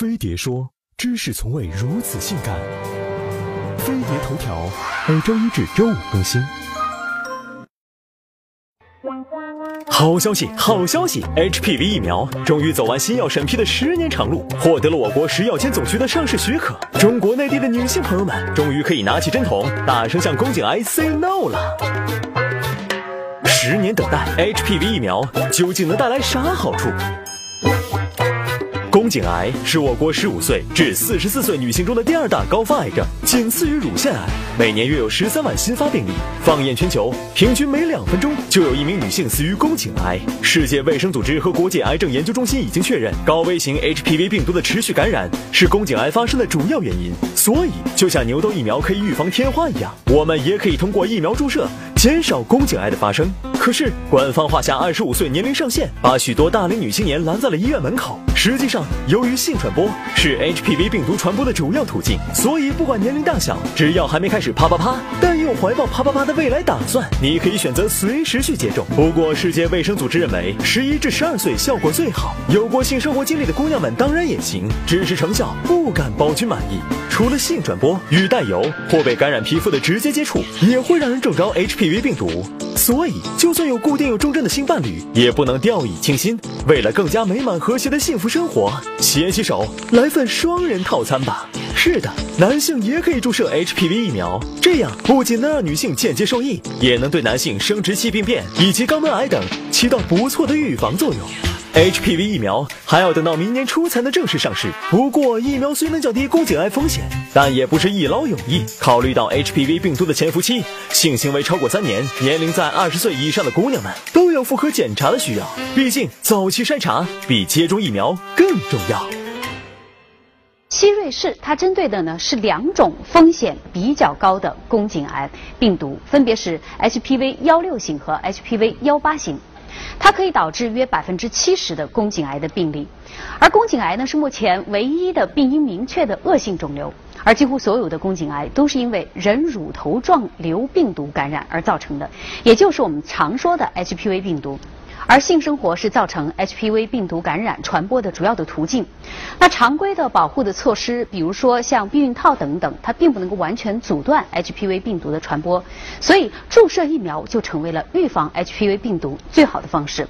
飞碟说：“知识从未如此性感。”飞碟头条每周一至周五更新。好消息，好消息！HPV 疫苗终于走完新药审批的十年长路，获得了我国食药监总局的上市许可。中国内地的女性朋友们终于可以拿起针筒，大声向宫颈癌 say no 了。十年等待，HPV 疫苗究竟能带来啥好处？宫颈癌是我国十五岁至四十四岁女性中的第二大高发癌症，仅次于乳腺癌。每年约有十三万新发病例。放眼全球，平均每两分钟就有一名女性死于宫颈癌。世界卫生组织和国际癌症研究中心已经确认，高危型 HPV 病毒的持续感染是宫颈癌发生的主要原因。所以，就像牛痘疫苗可以预防天花一样，我们也可以通过疫苗注射减少宫颈癌的发生。可是，官方画下二十五岁年龄上限，把许多大龄女青年拦在了医院门口。实际上，由于性传播是 HPV 病毒传播的主要途径，所以不管年龄大小，只要还没开始啪啪啪，但又怀抱啪啪啪的未来打算，你可以选择随时去接种。不过，世界卫生组织认为，十一至十二岁效果最好。有过性生活经历的姑娘们当然也行，只是成效不敢保君满意。除了性传播，与带油或被感染皮肤的直接接触，也会让人中招 HPV 病毒。所以，就算有固定有重症的新伴侣，也不能掉以轻心。为了更加美满和谐的幸福生活，携起手来份双人套餐吧。是的，男性也可以注射 HPV 疫苗，这样不仅能让女性间接受益，也能对男性生殖器病变以及肛门癌等起到不错的预防作用。HPV 疫苗还要等到明年初才能正式上市。不过，疫苗虽能降低宫颈癌风险，但也不是一劳永逸。考虑到 HPV 病毒的潜伏期，性行为超过三年、年龄在二十岁以上的姑娘们都有妇科检查的需要。毕竟，早期筛查比接种疫苗更重要。希瑞氏它针对的呢是两种风险比较高的宫颈癌病毒，分别是 HPV 幺六型和 HPV 幺八型。它可以导致约百分之七十的宫颈癌的病例，而宫颈癌呢是目前唯一的病因明确的恶性肿瘤，而几乎所有的宫颈癌都是因为人乳头状瘤病毒感染而造成的，也就是我们常说的 HPV 病毒。而性生活是造成 HPV 病毒感染传播的主要的途径。那常规的保护的措施，比如说像避孕套等等，它并不能够完全阻断 HPV 病毒的传播。所以注射疫苗就成为了预防 HPV 病毒最好的方式。